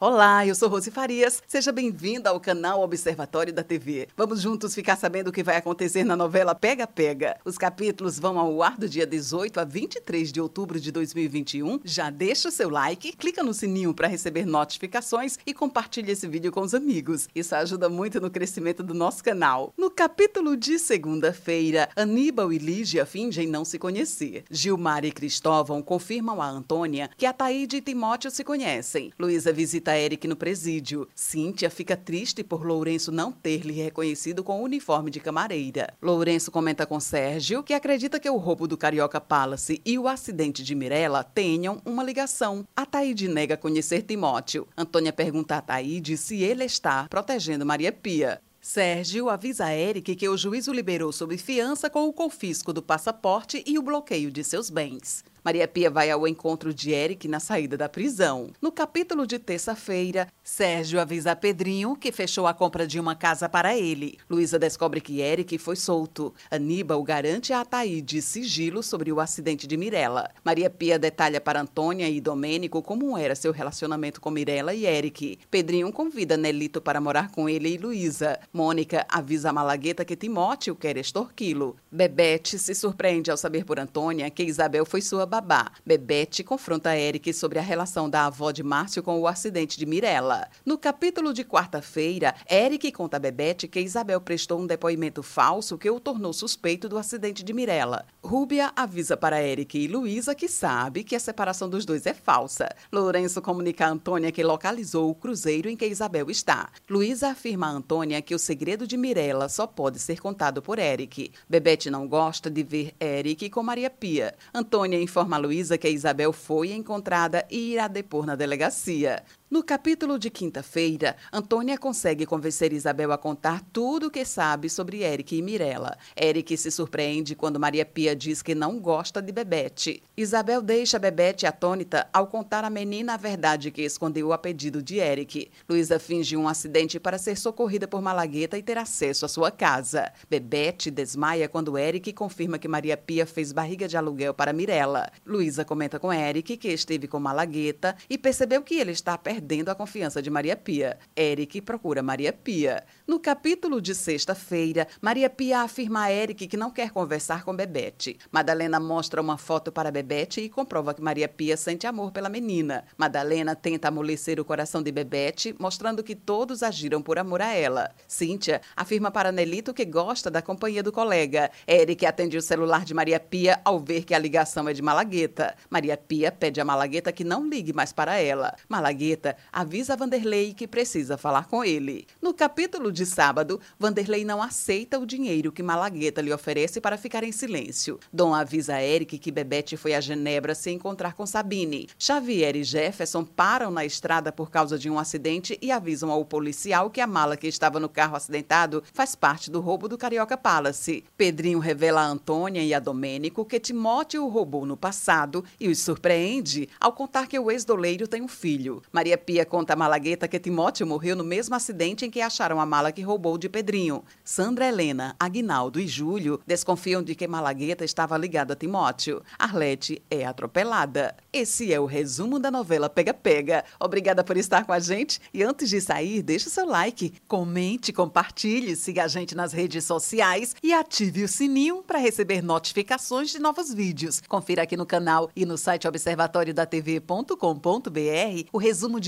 Olá, eu sou Rose Farias. Seja bem-vinda ao canal Observatório da TV. Vamos juntos ficar sabendo o que vai acontecer na novela Pega Pega. Os capítulos vão ao ar do dia 18 a 23 de outubro de 2021. Já deixa o seu like, clica no sininho para receber notificações e compartilhe esse vídeo com os amigos. Isso ajuda muito no crescimento do nosso canal. No capítulo de segunda-feira, Aníbal e Lígia fingem não se conhecer. Gilmar e Cristóvão confirmam a Antônia que a Taíde e Timóteo se conhecem. Luísa visita visita Eric no presídio. Cíntia fica triste por Lourenço não ter lhe reconhecido com o uniforme de camareira. Lourenço comenta com Sérgio que acredita que o roubo do Carioca Palace e o acidente de Mirella tenham uma ligação. A Taíde nega conhecer Timóteo. Antônia pergunta a Taíde se ele está protegendo Maria Pia. Sérgio avisa a Eric que o juiz o liberou sob fiança com o confisco do passaporte e o bloqueio de seus bens. Maria Pia vai ao encontro de Eric na saída da prisão. No capítulo de terça-feira, Sérgio avisa Pedrinho que fechou a compra de uma casa para ele. Luísa descobre que Eric foi solto. Aníbal garante a Ataíde sigilo sobre o acidente de Mirella. Maria Pia detalha para Antônia e Domênico como era seu relacionamento com Mirella e Eric. Pedrinho convida Nelito para morar com ele e Luísa. Mônica avisa a Malagueta que Timóteo quer extorquí-lo. Bebete se surpreende ao saber por Antônia que Isabel foi sua babá. Bebete confronta Eric sobre a relação da avó de Márcio com o acidente de Mirella. No capítulo de quarta-feira, Eric conta a Bebete que Isabel prestou um depoimento falso que o tornou suspeito do acidente de Mirella. Rúbia avisa para Eric e Luísa que sabe que a separação dos dois é falsa. Lourenço comunica a Antônia que localizou o cruzeiro em que Isabel está. Luísa afirma a Antônia que o segredo de Mirella só pode ser contado por Eric. Bebete não gosta de ver Eric com Maria Pia. Antônia informa informa a Luísa que a Isabel foi encontrada e irá depor na delegacia. No capítulo de quinta-feira, Antônia consegue convencer Isabel a contar tudo o que sabe sobre Eric e Mirella. Eric se surpreende quando Maria Pia diz que não gosta de Bebete. Isabel deixa Bebete atônita ao contar à menina a verdade que escondeu a pedido de Eric. Luísa finge um acidente para ser socorrida por Malagueta e ter acesso à sua casa. Bebete desmaia quando Eric confirma que Maria Pia fez barriga de aluguel para Mirella. Luísa comenta com Eric que esteve com Malagueta e percebeu que ele está perto perdendo a confiança de Maria Pia. Eric procura Maria Pia. No capítulo de sexta-feira, Maria Pia afirma a Eric que não quer conversar com Bebete. Madalena mostra uma foto para Bebete e comprova que Maria Pia sente amor pela menina. Madalena tenta amolecer o coração de Bebete, mostrando que todos agiram por amor a ela. Cíntia afirma para Nelito que gosta da companhia do colega. Eric atende o celular de Maria Pia ao ver que a ligação é de Malagueta. Maria Pia pede a Malagueta que não ligue mais para ela. Malagueta avisa Vanderlei que precisa falar com ele. No capítulo de sábado, Vanderlei não aceita o dinheiro que Malagueta lhe oferece para ficar em silêncio. Dom avisa Eric que Bebete foi a Genebra se encontrar com Sabine. Xavier e Jefferson param na estrada por causa de um acidente e avisam ao policial que a mala que estava no carro acidentado faz parte do roubo do Carioca Palace. Pedrinho revela a Antônia e a Domênico que Timóteo roubou no passado e os surpreende ao contar que o ex-doleiro tem um filho. Maria Pia conta a Malagueta que Timóteo morreu no mesmo acidente em que acharam a mala que roubou de Pedrinho. Sandra Helena, Aguinaldo e Júlio desconfiam de que Malagueta estava ligada a Timóteo. Arlete é atropelada. Esse é o resumo da novela Pega Pega. Obrigada por estar com a gente e antes de sair, deixe seu like, comente, compartilhe, siga a gente nas redes sociais e ative o sininho para receber notificações de novos vídeos. Confira aqui no canal e no site observatoriodatv.com.br o resumo de